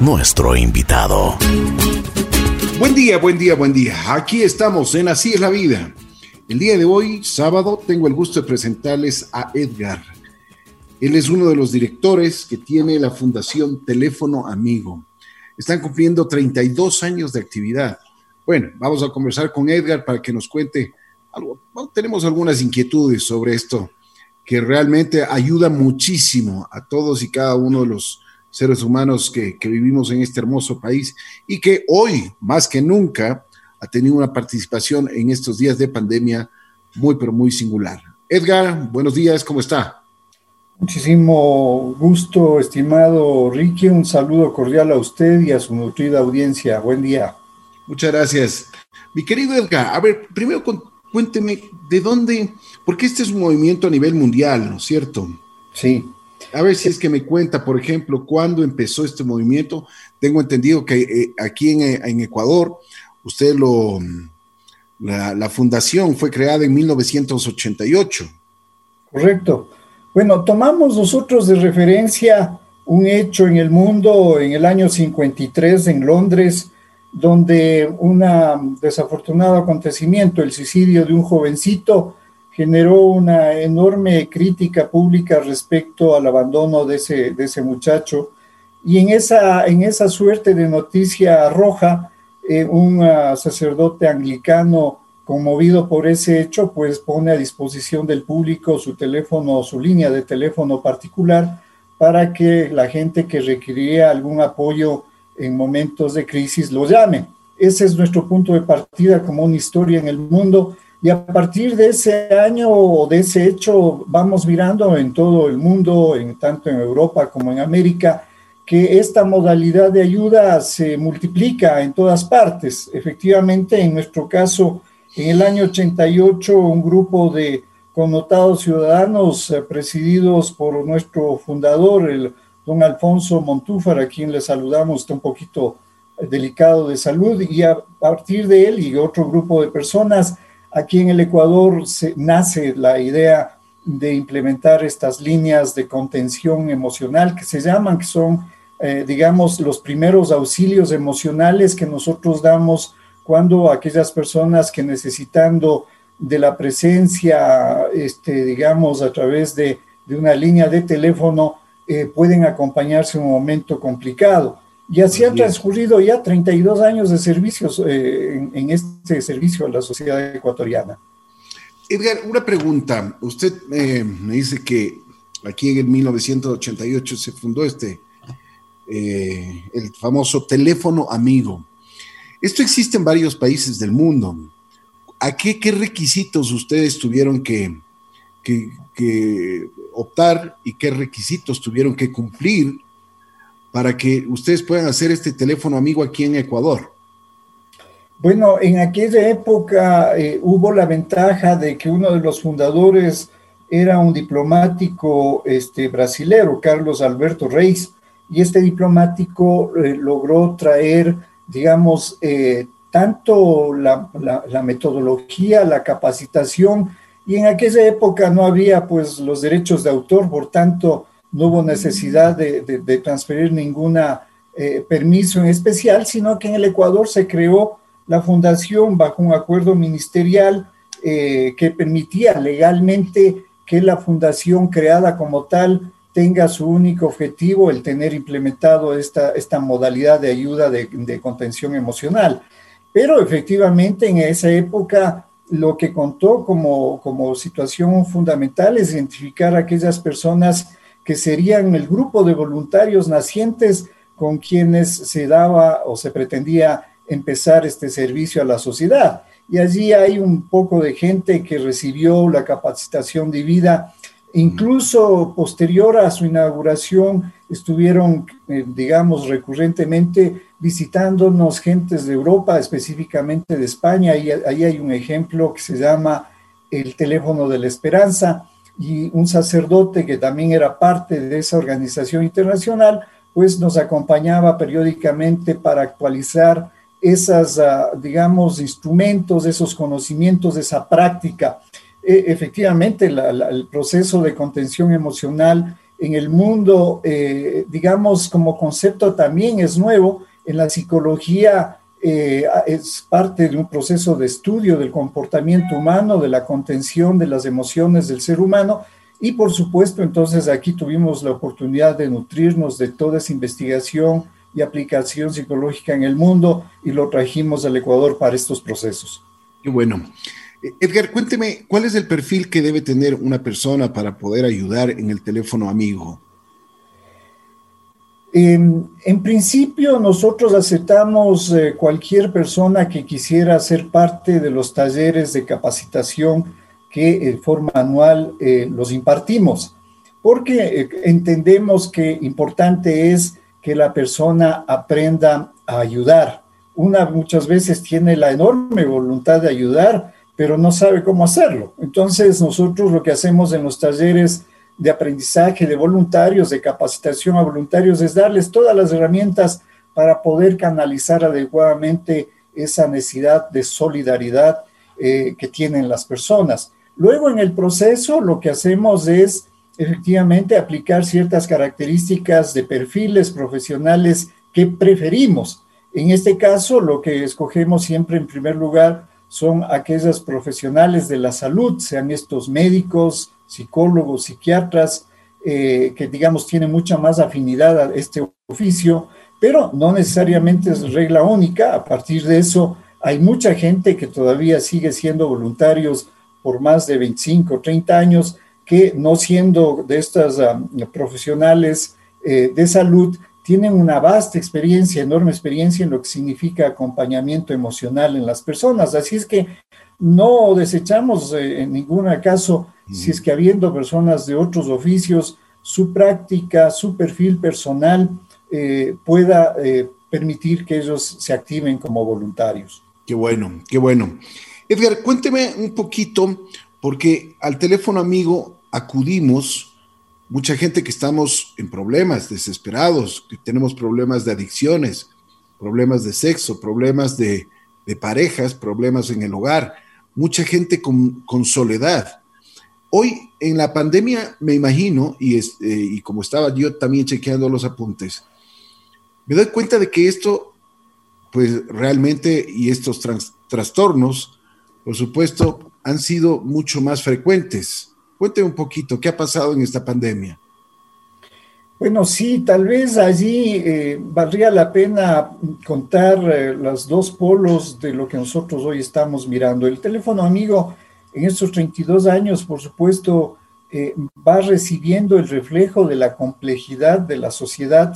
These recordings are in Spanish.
nuestro invitado. Buen día, buen día, buen día. Aquí estamos en Así es la vida. El día de hoy, sábado, tengo el gusto de presentarles a Edgar. Él es uno de los directores que tiene la Fundación Teléfono Amigo. Están cumpliendo 32 años de actividad. Bueno, vamos a conversar con Edgar para que nos cuente algo. tenemos algunas inquietudes sobre esto que realmente ayuda muchísimo a todos y cada uno de los seres humanos que, vivimos en este hermoso país y que hoy, más que nunca, ha tenido una participación en estos días de pandemia muy, pero muy singular. Edgar, buenos días, ¿cómo está? Muchísimo gusto, estimado Ricky. Un saludo cordial a usted y a su nutrida audiencia. Buen día. Muchas gracias. Mi querido Edgar, a ver, primero cuénteme de dónde, porque este es un movimiento a nivel mundial, ¿no es cierto? Sí. A ver si es que me cuenta, por ejemplo, cuándo empezó este movimiento. Tengo entendido que eh, aquí en, Ecuador, usted lo, la, la, fundación fue creada en 1988. Correcto. Bueno, tomamos nosotros de referencia un hecho en el mundo en el año 53 en Londres, donde un desafortunado acontecimiento, el suicidio de un jovencito, generó una enorme crítica pública respecto al abandono de ese, de ese muchacho. Y en esa, en esa suerte de noticia roja, eh, un ah, sacerdote anglicano conmovido por ese hecho, pues pone a disposición del público su teléfono, su línea de teléfono particular para que la gente que requería algún apoyo en momentos de crisis lo llame. Ese es nuestro punto de partida como una historia en el mundo y a partir de ese año o de ese hecho vamos mirando en todo el mundo, en, tanto en Europa como en América, que esta modalidad de ayuda se multiplica en todas partes. Efectivamente, en nuestro caso, en el año 88, un grupo de connotados ciudadanos eh, presididos por nuestro fundador, el don Alfonso Montúfar, a quien le saludamos, está un poquito delicado de salud, y a partir de él y otro grupo de personas, Aquí en el Ecuador se, nace la idea de implementar estas líneas de contención emocional que se llaman, que son, eh, digamos, los primeros auxilios emocionales que nosotros damos cuando aquellas personas que necesitando de la presencia, este, digamos, a través de, una línea de teléfono, eh, pueden acompañarse en un momento complicado. Y así ha transcurrido ya 32 años de servicios eh, en, este servicio a la sociedad ecuatoriana. Edgar, una pregunta. Usted eh, me dice que aquí en 1988 se fundó este, eh, el famoso teléfono amigo. Esto existe en varios países del mundo. ¿A qué, qué requisitos ustedes tuvieron que, que optar y qué requisitos tuvieron que cumplir para que ustedes puedan hacer este teléfono amigo aquí en Ecuador? Bueno, en aquella época eh, hubo la ventaja de que uno de los fundadores era un diplomático este, brasilero, Carlos Alberto Reis, y este diplomático eh, logró traer, digamos, eh, tanto la, la, metodología, la capacitación, y en aquella época no había pues los derechos de autor, por tanto, no hubo necesidad de, transferir ningún eh, permiso en especial, sino que en el Ecuador se creó la fundación bajo un acuerdo ministerial eh, que permitía legalmente que la fundación creada como tal tenga su único objetivo el tener implementado esta, esta modalidad de ayuda de, contención emocional. Pero efectivamente en esa época lo que contó como, como situación fundamental es identificar a aquellas personas que serían el grupo de voluntarios nacientes con quienes se daba o se pretendía empezar este servicio a la sociedad. Y allí hay un poco de gente que recibió la capacitación de vida. Incluso posterior a su inauguración estuvieron, eh, digamos, recurrentemente visitándonos gentes de Europa, específicamente de España. Y ahí hay un ejemplo que se llama el teléfono de la esperanza, y un sacerdote que también era parte de esa organización internacional, pues nos acompañaba periódicamente para actualizar esas, ah, digamos, instrumentos, esos conocimientos, esa práctica. E, efectivamente, el proceso de contención emocional en el mundo, eh, digamos, como concepto también es nuevo. En la psicología eh, es parte de un proceso de estudio del comportamiento humano, de la contención de las emociones del ser humano. Y por supuesto, entonces aquí tuvimos la oportunidad de nutrirnos de toda esa investigación y aplicación psicológica en el mundo y lo trajimos al Ecuador para estos procesos. Qué bueno. Edgar, cuénteme, ¿cuál es el perfil que debe tener una persona para poder ayudar en el teléfono amigo? En, principio, nosotros aceptamos eh, cualquier persona que quisiera ser parte de los talleres de capacitación que en forma anual eh, los impartimos, porque eh, entendemos que importante es que la persona aprenda a ayudar. Una muchas veces tiene la enorme voluntad de ayudar, pero no sabe cómo hacerlo. Entonces nosotros lo que hacemos en los talleres de aprendizaje de voluntarios, de capacitación a voluntarios, es darles todas las herramientas para poder canalizar adecuadamente esa necesidad de solidaridad eh, que tienen las personas. Luego en el proceso lo que hacemos es efectivamente aplicar ciertas características de perfiles profesionales que preferimos. En este caso, lo que escogemos siempre en primer lugar son aquellos profesionales de la salud, sean estos médicos, psicólogos, psiquiatras, eh, que digamos tienen mucha más afinidad a este oficio, pero no necesariamente es regla única. A partir de eso, hay mucha gente que todavía sigue siendo voluntarios por más de 25 o 30 años, que no siendo de estas ah, profesionales eh, de salud, tienen una vasta experiencia, enorme experiencia en lo que significa acompañamiento emocional en las personas. Así es que no desechamos eh, en ningún caso si es que habiendo personas de otros oficios, su práctica, su perfil personal eh, pueda eh, permitir que ellos se activen como voluntarios. Qué bueno, qué bueno. Edgar, cuénteme un poquito, porque al teléfono amigo acudimos mucha gente que estamos en problemas, desesperados, que tenemos problemas de adicciones, problemas de sexo, problemas de, parejas, problemas en el hogar, mucha gente con, soledad. Hoy en la pandemia me imagino, y, eh, y como estaba yo también chequeando los apuntes, me doy cuenta de que esto, pues realmente, y estos trastornos, por supuesto, han sido mucho más frecuentes Cuénteme un poquito, ¿qué ha pasado en esta pandemia? Bueno, sí, tal vez allí eh, valdría la pena contar eh, los dos polos de lo que nosotros hoy estamos mirando. El teléfono amigo en estos 32 años, por supuesto, eh, va recibiendo el reflejo de la complejidad de la sociedad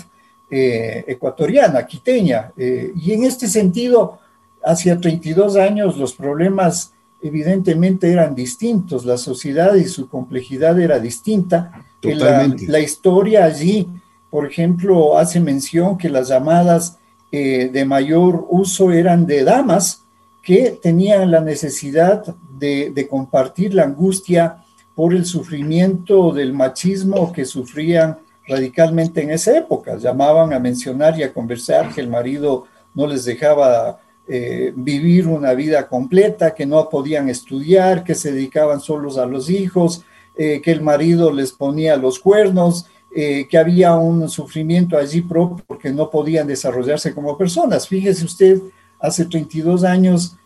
ecuatoriana, quiteña. y en este sentido, hacia 32 años los problemas evidentemente eran distintos, la sociedad y su complejidad era distinta. La, la, historia allí, por ejemplo, hace mención que las llamadas eh, de mayor uso eran de damas que tenían la necesidad de, compartir la angustia por el sufrimiento del machismo que sufrían radicalmente en esa época. Llamaban a mencionar y a conversar que el marido no les dejaba eh, vivir una vida completa, que no podían estudiar, que se dedicaban solos a los hijos, eh, que el marido les ponía los cuernos, eh, que había un sufrimiento allí propio porque no podían desarrollarse como personas. Fíjese usted, hace 32 años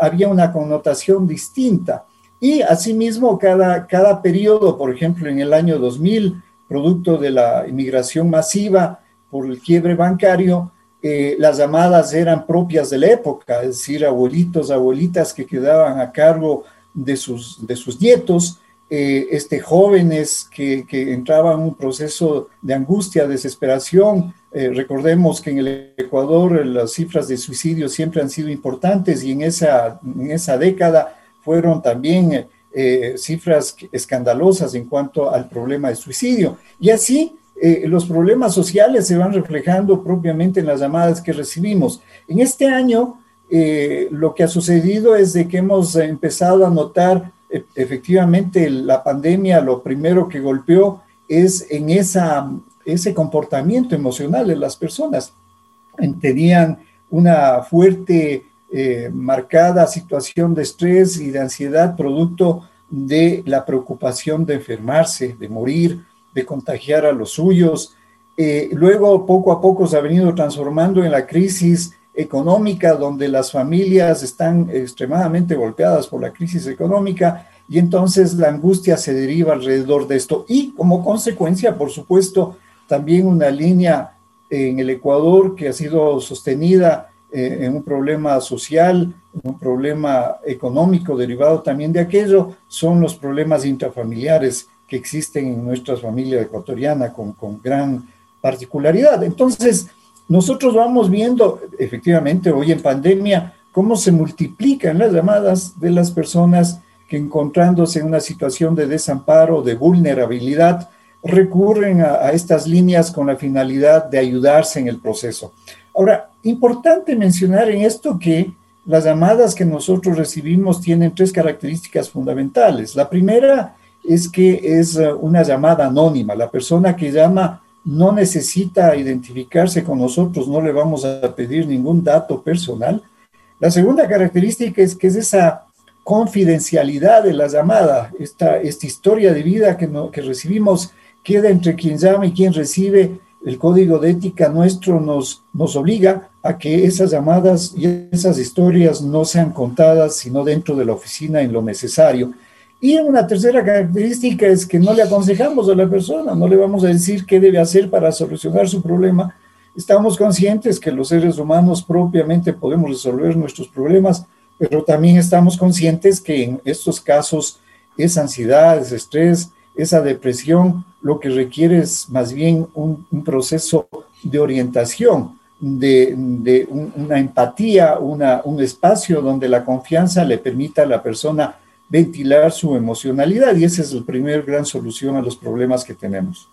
había una connotación distinta. Y asimismo, cada, cada periodo, por ejemplo, en el año 2000, producto de la inmigración masiva por el quiebre bancario, eh, las llamadas eran propias de la época, es decir, abuelitos, abuelitas que quedaban a cargo de sus, de sus nietos, eh, este, jóvenes que, que, entraban en un proceso de angustia, desesperación. Eh, recordemos que en el Ecuador las cifras de suicidio siempre han sido importantes y en esa, en esa década fueron también cifras escandalosas en cuanto al problema de suicidio. Y así eh, los problemas sociales se van reflejando propiamente en las llamadas que recibimos. En este año, eh, lo que ha sucedido es de que hemos empezado a notar efectivamente la pandemia, lo primero que golpeó es en esa, ese comportamiento emocional de las personas. Tenían una fuerte, eh, marcada situación de estrés y de ansiedad producto de la preocupación de enfermarse, de morir, de contagiar a los suyos. Eh, luego, poco a poco se ha venido transformando en la crisis económica, donde las familias están extremadamente golpeadas por la crisis económica y entonces la angustia se deriva alrededor de esto. Y como consecuencia, por supuesto, también una línea en el Ecuador que ha sido sostenida eh, en un problema social, un problema económico derivado también de aquello, son los problemas intrafamiliares que existen en nuestra familia ecuatoriana con, con gran particularidad. Entonces, nosotros vamos viendo efectivamente hoy en pandemia cómo se multiplican las llamadas de las personas que encontrándose en una situación de desamparo, de vulnerabilidad, recurren a, estas líneas con la finalidad de ayudarse en el proceso. Ahora, importante mencionar en esto que las llamadas que nosotros recibimos tienen tres características fundamentales. La primera es que es eh, una llamada anónima. La persona que llama no necesita identificarse con nosotros, no le vamos a pedir ningún dato personal. La segunda característica es que es esa confidencialidad de la llamada, esta, esta historia de vida que, que recibimos queda entre quien llama y quien recibe. El código de ética nuestro nos, nos obliga a que esas llamadas y esas historias no sean contadas, sino dentro de la oficina en lo necesario. Y una tercera característica es que no le aconsejamos a la persona, no le vamos a decir qué debe hacer para solucionar su problema. Estamos conscientes que los seres humanos propiamente podemos resolver nuestros problemas, pero también estamos conscientes que en estos casos esa ansiedad, ese estrés, esa depresión, lo que requiere es más bien un, proceso de orientación, de, una empatía, una, un espacio donde la confianza le permita a la persona ventilar su emocionalidad y esa es la primera gran solución a los problemas que tenemos.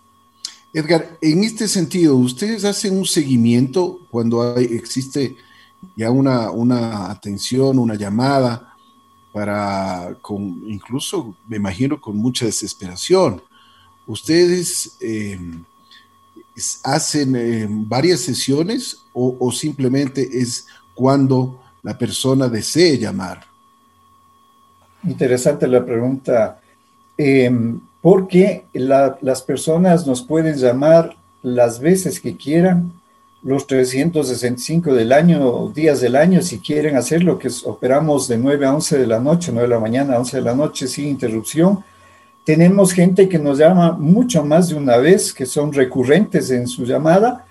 Edgar, en este sentido, ¿ustedes hacen un seguimiento cuando hay, existe ya una, una atención, una llamada para, con, incluso me imagino con mucha desesperación. ¿Ustedes eh, hacen eh, varias sesiones o, simplemente es cuando la persona desee llamar? Interesante la pregunta, em, porque las personas nos pueden llamar las veces que quieran, los 365 del año, días del año, si quieren hacerlo, que operamos de 9 a 11 de la noche, 9 de la mañana a 11 de la noche sin interrupción. Tenemos gente que nos llama mucho más de una vez, que son recurrentes en su llamada.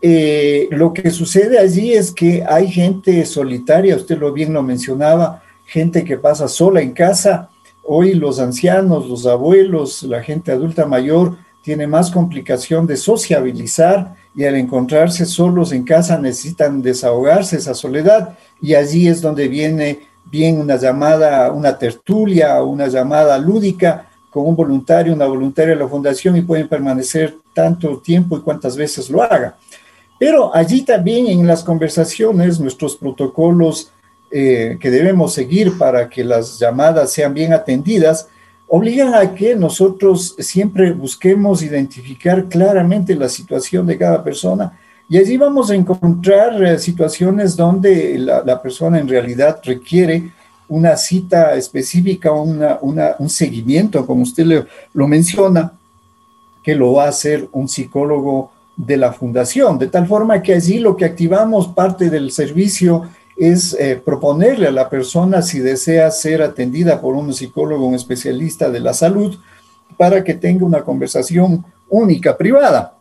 Eh, lo que sucede allí es que hay gente solitaria, usted lo bien lo mencionaba, gente que pasa sola en casa. Hoy los ancianos, los abuelos, la gente adulta mayor tiene más complicación de sociabilizar y al encontrarse solos en casa necesitan desahogarse esa soledad y allí es donde viene bien una llamada, una tertulia, una llamada lúdica con un voluntario, una voluntaria de la fundación y pueden permanecer tanto tiempo y cuantas veces lo haga. Pero allí también en las conversaciones, nuestros protocolos eh, que debemos seguir para que las llamadas sean bien atendidas, obligan a que nosotros siempre busquemos identificar claramente la situación de cada persona y allí vamos a encontrar eh, situaciones donde la, persona en realidad requiere una cita específica, una, un seguimiento, como usted lo menciona, que lo va a hacer un psicólogo de la fundación, de tal forma que allí lo que activamos parte del servicio es eh, proponerle a la persona si desea ser atendida por un psicólogo, un especialista de la salud, para que tenga una conversación única, privada.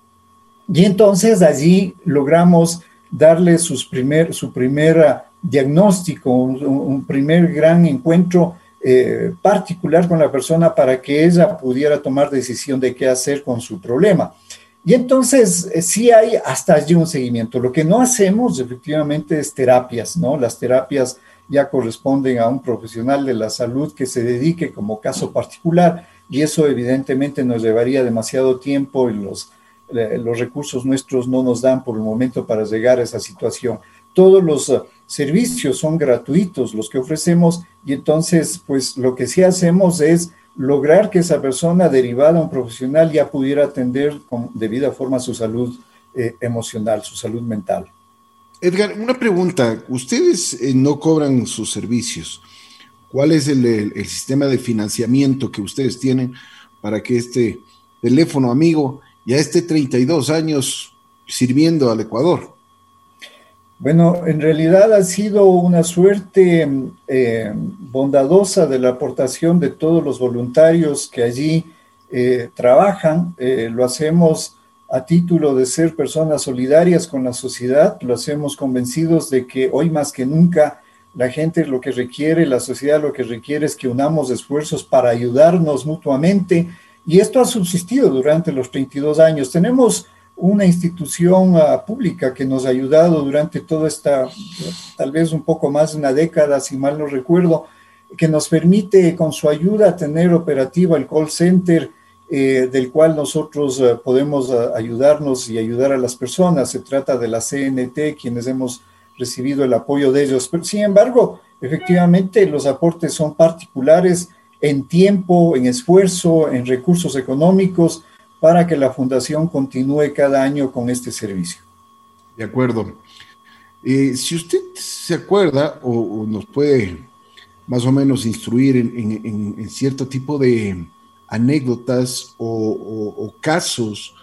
Y entonces allí logramos darle sus primer, su primer diagnóstico, un, primer gran encuentro eh, particular con la persona para que ella pudiera tomar decisión de qué hacer con su problema. Y entonces eh, sí hay hasta allí un seguimiento. Lo que no hacemos efectivamente es terapias, ¿no? Las terapias ya corresponden a un profesional de la salud que se dedique como caso particular y eso evidentemente nos llevaría demasiado tiempo y los, eh, los recursos nuestros no nos dan por el momento para llegar a esa situación. Todos los servicios son gratuitos los que ofrecemos y entonces pues lo que sí hacemos es lograr que esa persona derivada a un profesional ya pudiera atender con debida forma su salud eh, emocional, su salud mental. Edgar, una pregunta. Ustedes eh, no cobran sus servicios. ¿Cuál es el, sistema de financiamiento que ustedes tienen para que este teléfono amigo, ya esté 32 años sirviendo al Ecuador. Bueno, en realidad ha sido una suerte eh, bondadosa de la aportación de todos los voluntarios que allí eh, trabajan. Eh, lo hacemos a título de ser personas solidarias con la sociedad, lo hacemos convencidos de que hoy más que nunca la gente lo que requiere, la sociedad lo que requiere es que unamos esfuerzos para ayudarnos mutuamente y esto ha subsistido durante los 32 años. Tenemos una institución uh, pública que nos ha ayudado durante toda esta, tal vez un poco más de una década, si mal no recuerdo, que nos permite con su ayuda tener operativa el call center eh, del cual nosotros eh, podemos eh, ayudarnos y ayudar a las personas. Se trata de la CNT, quienes hemos recibido el apoyo de ellos. Pero, sin embargo, efectivamente, los aportes son particulares en tiempo, en esfuerzo, en recursos económicos, para que la fundación continúe cada año con este servicio. De acuerdo. si usted se acuerda o, nos puede más o menos instruir en cierto tipo de, anécdotas o, casos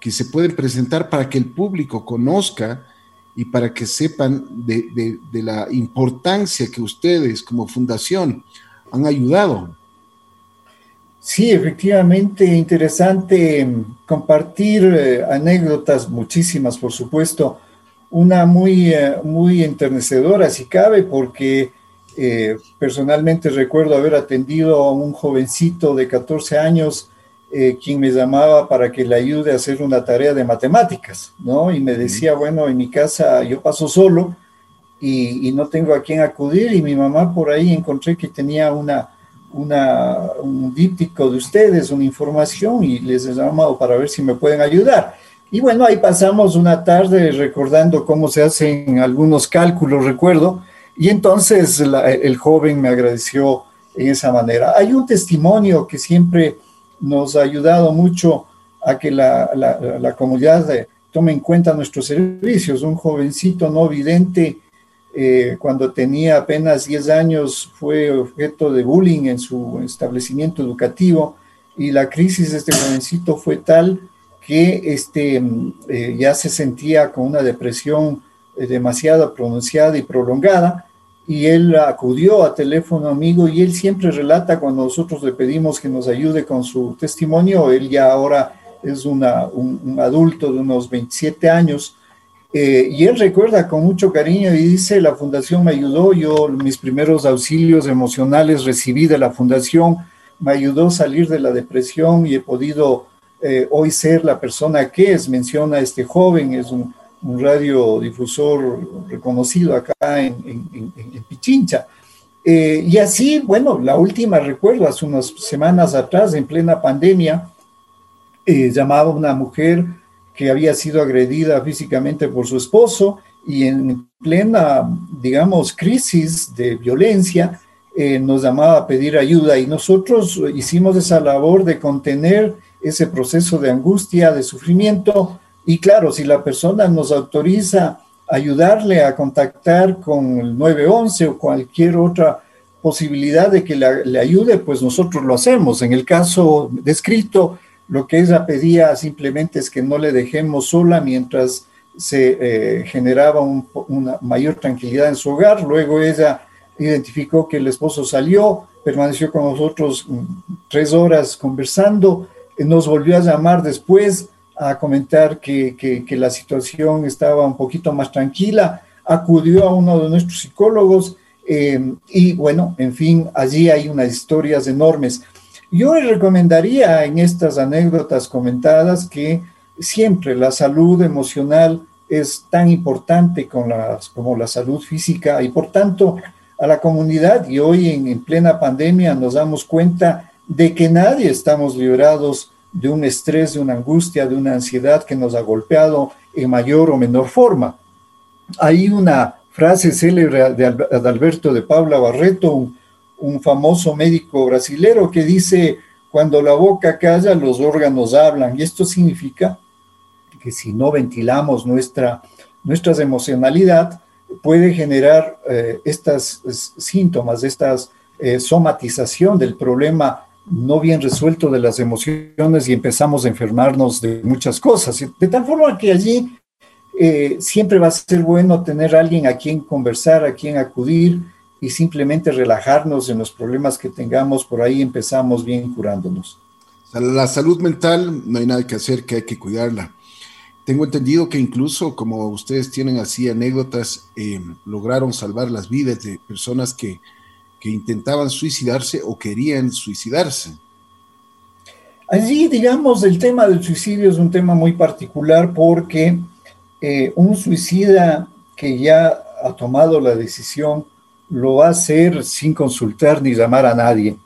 que se pueden presentar para que el público conozca y para que sepan de, la importancia que ustedes como fundación han ayudado. Sí, efectivamente, interesante compartir eh, anécdotas, muchísimas por supuesto, una muy, eh, muy enternecedora si cabe, porque eh, personalmente recuerdo haber atendido a un jovencito de 14 años eh, quien me llamaba para que le ayude a hacer una tarea de matemáticas, ¿no? Y me decía, bueno, en mi casa yo paso solo y, no tengo a quién acudir y mi mamá por ahí encontré que tenía una, un díptico de ustedes, una información y les he llamado para ver si me pueden ayudar. Y bueno, ahí pasamos una tarde recordando cómo se hacen algunos cálculos, recuerdo, y entonces el joven me agradeció en esa manera. Hay un testimonio que siempre nos ha ayudado mucho a que la, la, comunidad tome en cuenta nuestros servicios. Un jovencito no vidente, eh, cuando tenía apenas 10 años, fue objeto de bullying en su establecimiento educativo y la crisis de este jovencito fue tal que este, eh, ya se sentía con una depresión eh, demasiado pronunciada y prolongada, y él acudió a teléfono amigo y él siempre relata cuando nosotros le pedimos que nos ayude con su testimonio, él ya ahora es una, un, adulto de unos 27 años, eh, y él recuerda con mucho cariño y dice, la fundación me ayudó, yo mis primeros auxilios emocionales recibí de la fundación, me ayudó a salir de la depresión y he podido eh, hoy ser la persona que es, menciona este joven, es un, un radiodifusor reconocido acá en, Pichincha. Eh, y así, bueno, la última recuerdo, hace unas semanas atrás, en plena pandemia, llamaba una mujer que había sido agredida físicamente por su esposo y en plena, digamos, crisis de violencia, eh, nos llamaba a pedir ayuda y nosotros hicimos esa labor de contener ese proceso de angustia, de sufrimiento, y claro, si la persona nos autoriza ayudarle a contactar con el 911 o cualquier otra posibilidad de que le, ayude, pues nosotros lo hacemos. En el caso descrito, lo que ella pedía simplemente es que no le dejemos sola mientras se eh, generaba una mayor tranquilidad en su hogar. Luego ella identificó que el esposo salió, permaneció con nosotros mm, tres horas conversando, nos volvió a llamar después a comentar que, que, la situación estaba un poquito más tranquila, acudió a uno de nuestros psicólogos eh, y bueno, en fin, allí hay unas historias enormes. Yo le recomendaría en estas anécdotas comentadas que siempre la salud emocional es tan importante con las, como la salud física y por tanto a la comunidad y hoy en, en plena pandemia nos damos cuenta de que nadie estamos librados de un estrés, de una angustia, de una ansiedad que nos ha golpeado en mayor o menor forma. Hay una frase célebre de Alberto de Paula Barreto, un, famoso médico brasilero, que dice, cuando la boca calla, los órganos hablan. Y esto significa que si no ventilamos nuestra, emocionalidad, puede generar eh, estas síntomas, esta eh, somatización del problema no bien resuelto de las emociones y empezamos a enfermarnos de muchas cosas. De tal forma que allí eh, siempre va a ser bueno tener alguien a quien conversar, a quien acudir y simplemente relajarnos en los problemas que tengamos. Por ahí empezamos bien curándonos. La salud mental no hay nada que hacer, que hay que cuidarla. Tengo entendido que incluso como ustedes tienen así anécdotas, eh, lograron salvar las vidas de personas que, que intentaban suicidarse o querían suicidarse. Allí, digamos, el tema del suicidio es un tema muy particular porque eh, un suicida que ya ha tomado la decisión lo va a hacer sin consultar ni llamar a nadie.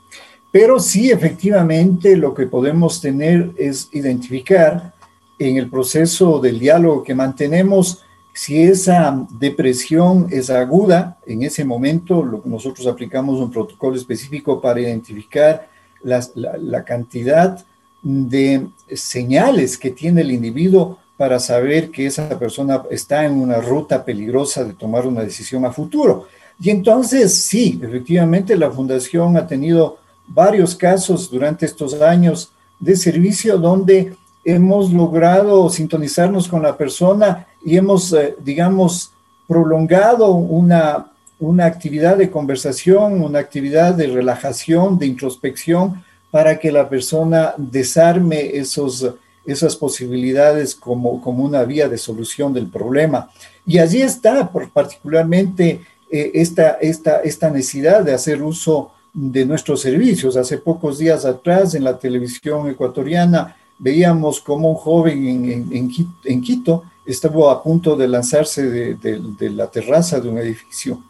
Pero sí, efectivamente, lo que podemos tener es identificar en el proceso del diálogo que mantenemos si esa depresión es aguda, en ese momento nosotros aplicamos un protocolo específico para identificar la, la, cantidad de señales que tiene el individuo para saber que esa persona está en una ruta peligrosa de tomar una decisión a futuro. Y entonces, sí, efectivamente la Fundación ha tenido varios casos durante estos años de servicio donde hemos logrado sintonizarnos con la persona y hemos, eh, digamos, prolongado una, una actividad de conversación, una actividad de relajación, de introspección, para que la persona desarme esos, esas posibilidades como, como una vía de solución del problema. Y allí está particularmente eh, esta, esta, esta necesidad de hacer uso de nuestros servicios. Hace pocos días atrás en la televisión ecuatoriana veíamos como un joven en, en, Quito estuvo a punto de lanzarse de, la terraza de un edificio.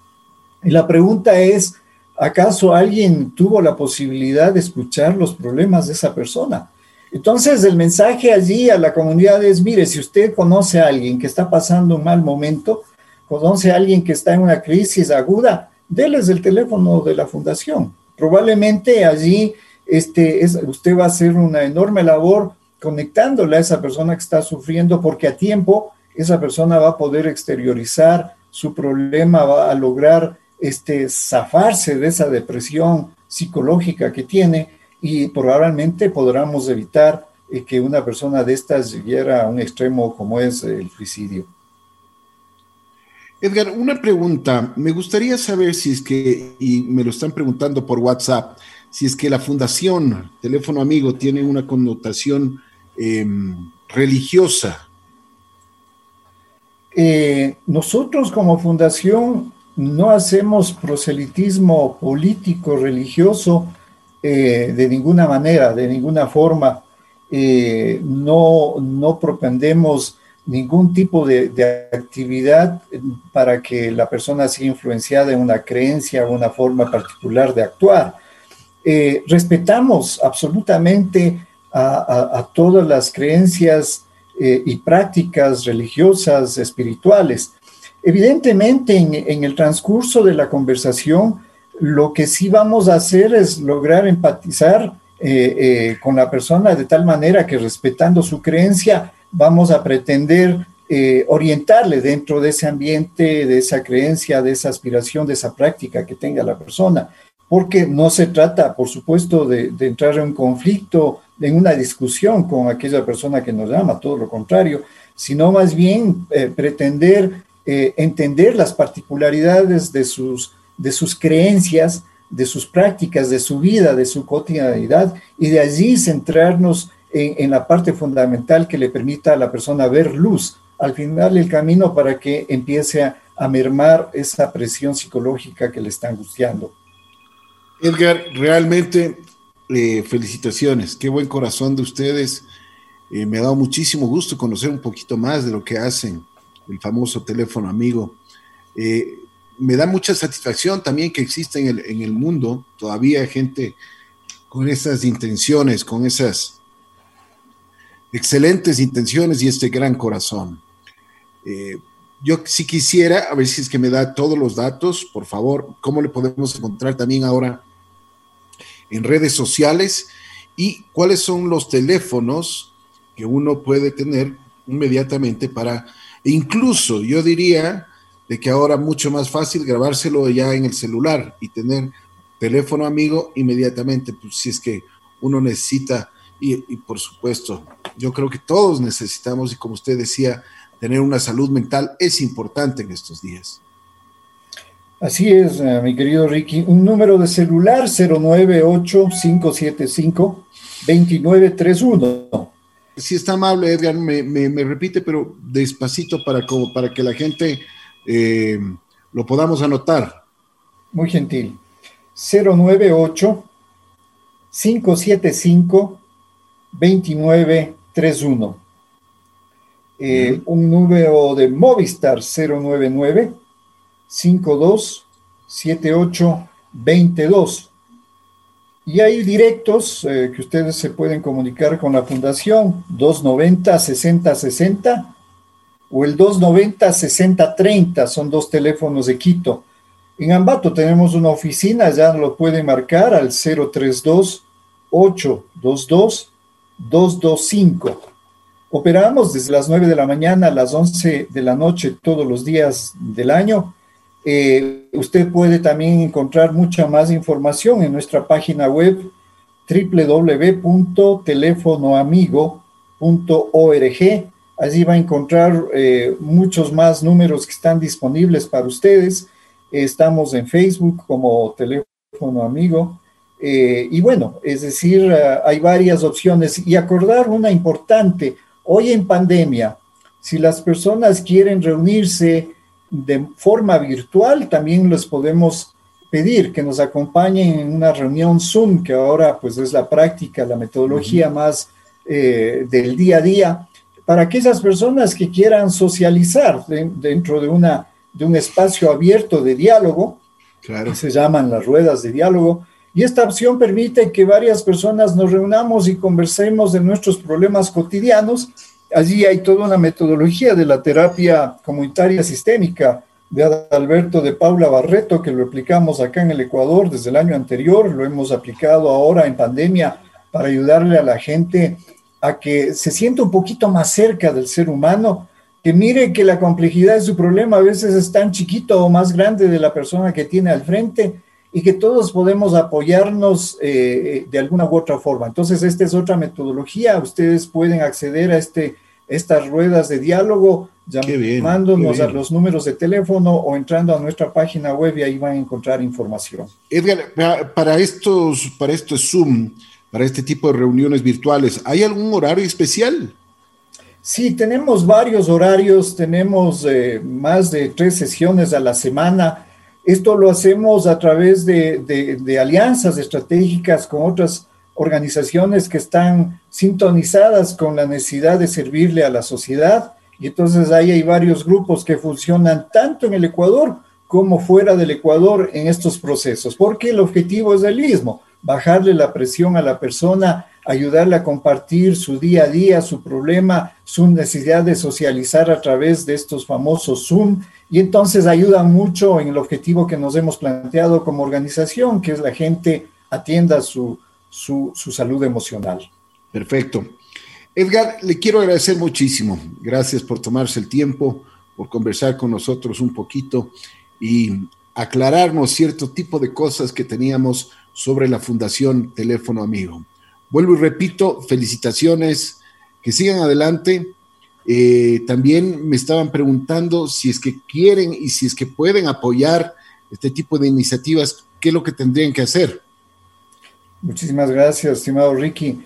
Y la pregunta es, ¿acaso alguien tuvo la posibilidad de escuchar los problemas de esa persona? Entonces, el mensaje allí a la comunidad es, mire, si usted conoce a alguien que está pasando un mal momento, conoce a alguien que está en una crisis aguda, déles el teléfono de la fundación. Probablemente allí este, es, usted va a hacer una enorme labor conectándole a esa persona que está sufriendo, porque a tiempo esa persona va a poder exteriorizar su problema, va a lograr este, zafarse de esa depresión psicológica que tiene y probablemente podamos evitar eh, que una persona de estas llegara a un extremo como es el suicidio. Edgar, una pregunta. Me gustaría saber si es que, y me lo están preguntando por WhatsApp, si es que la Fundación Teléfono Amigo tiene una connotación em, religiosa. Eh, nosotros como fundación no hacemos proselitismo político, religioso, eh, de ninguna manera, de ninguna forma. Eh, no, no propendemos ningún tipo de, de, actividad para que la persona sea influenciada en una creencia o una forma particular de actuar. Eh, respetamos absolutamente a, todas las creencias eh, y prácticas religiosas, espirituales. Evidentemente, en, el transcurso de la conversación, lo que sí vamos a hacer es lograr empatizar eh, con la persona de tal manera que respetando su creencia, vamos a pretender orientarle dentro de ese ambiente, de esa creencia, de esa aspiración, de esa práctica que tenga la persona. Porque no se trata, por supuesto, de, entrar en un conflicto, en una discusión con aquella persona que nos llama, todo lo contrario, sino más bien eh, pretender eh, entender las particularidades de sus, de sus creencias, de sus prácticas, de su vida, de su cotidianidad, y de allí centrarnos en, en la parte fundamental que le permita a la persona ver luz al final del camino para que empiece a, a mermar esa presión psicológica que le está angustiando. Edgar, realmente eh, felicitaciones, qué buen corazón de ustedes. Eh, me ha dado muchísimo gusto conocer un poquito más de lo que hacen, el famoso teléfono amigo. Eh, me da mucha satisfacción también que exista en el, en el, mundo todavía gente con esas intenciones, con esas excelentes intenciones y este gran corazón. yo si quisiera, a ver si es que me da todos los datos, por favor, cómo le podemos encontrar también ahora en redes sociales y cuáles son los teléfonos que uno puede tener inmediatamente para, e incluso yo diría de que ahora mucho más fácil grabárselo ya en el celular y tener teléfono amigo inmediatamente, pues si es que uno necesita, y, y por supuesto, yo creo que todos necesitamos, y como usted decía, tener una salud mental es importante en estos días. Así es, eh, mi querido Ricky. Un número de celular 098-575-2931. Si está amable, Edgar, me, repite, pero despacito para, como, para que la gente eh, lo podamos anotar. Muy gentil. 098-575-2931. Eh, un número de Movistar 099 527822. Y hay directos eh, que ustedes se pueden comunicar con la fundación 290-6060 o el 290-6030, son dos teléfonos de Quito. En Ambato tenemos una oficina, ya lo pueden marcar al 032-822-225. Operamos desde las 9 de la mañana a las 11 de la noche todos los días del año eh, usted puede también encontrar mucha más información en nuestra página web www.telefonoamigo.org. Allí va a encontrar eh, muchos más números que están disponibles para ustedes. estamos en Facebook como Teléfono Amigo. Eh, y bueno, es decir, hay varias opciones. Y acordar una importante, hoy en pandemia, si las personas quieren reunirse, de forma virtual, también les podemos pedir que nos acompañen en una reunión Zoom, que ahora pues es la práctica, la metodología más eh, del día a día, para aquellas personas que quieran socializar dentro de, una, de un espacio abierto de diálogo, claro. que se llaman las ruedas de diálogo, y esta opción permite que varias personas nos reunamos y conversemos de nuestros problemas cotidianos. Allí hay toda una metodología de la terapia comunitaria sistémica de Alberto de Paula Barreto, que lo aplicamos acá en el Ecuador desde el año anterior, lo hemos aplicado ahora en pandemia para ayudarle a la gente a que se sienta un poquito más cerca del ser humano, que mire que la complejidad de su problema a veces es tan chiquito o más grande de la persona que tiene al frente y que todos podemos apoyarnos eh, de alguna u otra forma. Entonces, esta es otra metodología. Ustedes pueden acceder a este, estas ruedas de diálogo llamándonos a los números de teléfono o entrando a nuestra página web y ahí van a encontrar información. Edgar, para estos, para estos Zoom, para este tipo de reuniones virtuales, ¿hay algún horario especial? Sí, tenemos varios horarios, tenemos eh, más de tres sesiones a la semana esto lo hacemos a través de, alianzas estratégicas con otras organizaciones que están sintonizadas con la necesidad de servirle a la sociedad. Y entonces ahí hay varios grupos que funcionan tanto en el Ecuador como fuera del Ecuador en estos procesos, porque el objetivo es el mismo, bajarle la presión a la persona, ayudarle a compartir su día a día, su problema, su necesidad de socializar a través de estos famosos Zoom y entonces ayuda mucho en el objetivo que nos hemos planteado como organización, que es la gente atienda su, su, salud emocional. Perfecto. Edgar, le quiero agradecer muchísimo. Gracias por tomarse el tiempo, por conversar con nosotros un poquito y aclararnos cierto tipo de cosas que teníamos sobre la Fundación Teléfono Amigo. Vuelvo y repito, felicitaciones, que sigan adelante eh, también me estaban preguntando si es que quieren y si es que pueden apoyar este tipo de iniciativas, ¿qué es lo que tendrían que hacer? Muchísimas gracias, estimado Ricky.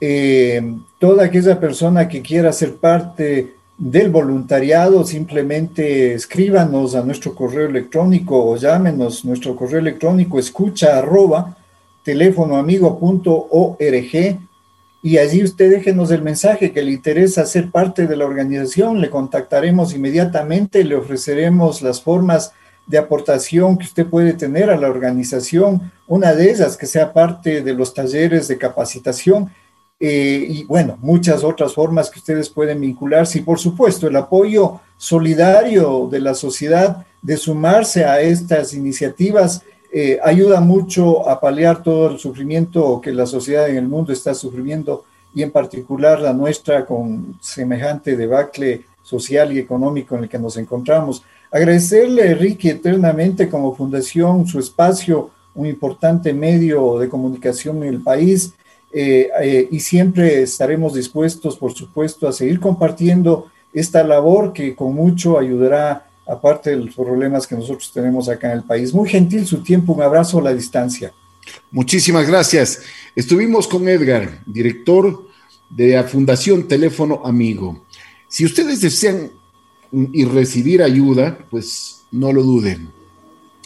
Eh, toda aquella persona que quiera ser parte del voluntariado, simplemente escríbanos a nuestro correo electrónico o llámenos. Nuestro correo electrónico escucha arroba teléfonoamigo.org y allí usted déjenos el mensaje que le interesa ser parte de la organización, le contactaremos inmediatamente, le ofreceremos las formas de aportación que usted puede tener a la organización, una de ellas que sea parte de los talleres de capacitación eh, y bueno, muchas otras formas que ustedes pueden vincularse y por supuesto el apoyo solidario de la sociedad de sumarse a estas iniciativas eh, ayuda mucho a paliar todo el sufrimiento que la sociedad en el mundo está sufriendo y en particular la nuestra con semejante debacle social y económico en el que nos encontramos. Agradecerle, Ricky, eternamente como fundación su espacio, un importante medio de comunicación en el país y siempre estaremos dispuestos, por supuesto, a seguir compartiendo esta labor que con mucho ayudará, aparte de los problemas que nosotros tenemos acá en el país. Muy gentil su tiempo, un abrazo a la distancia. Muchísimas gracias. Estuvimos con Edgar, director de la Fundación Teléfono Amigo. Si ustedes desean y recibir ayuda, pues no lo duden.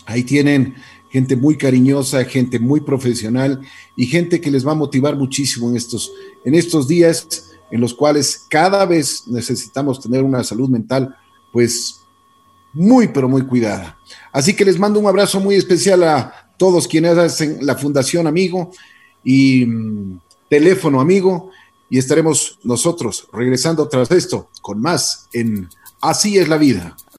Ahí tienen gente muy cariñosa, gente muy profesional y gente que les va a motivar muchísimo en estos, en estos días en los cuales cada vez necesitamos tener una salud mental, pues muy, pero muy cuidada. Así que les mando un abrazo muy especial a todos quienes hacen la Fundación Amigo y mm, Teléfono Amigo y estaremos nosotros regresando tras esto con más en Así es la vida.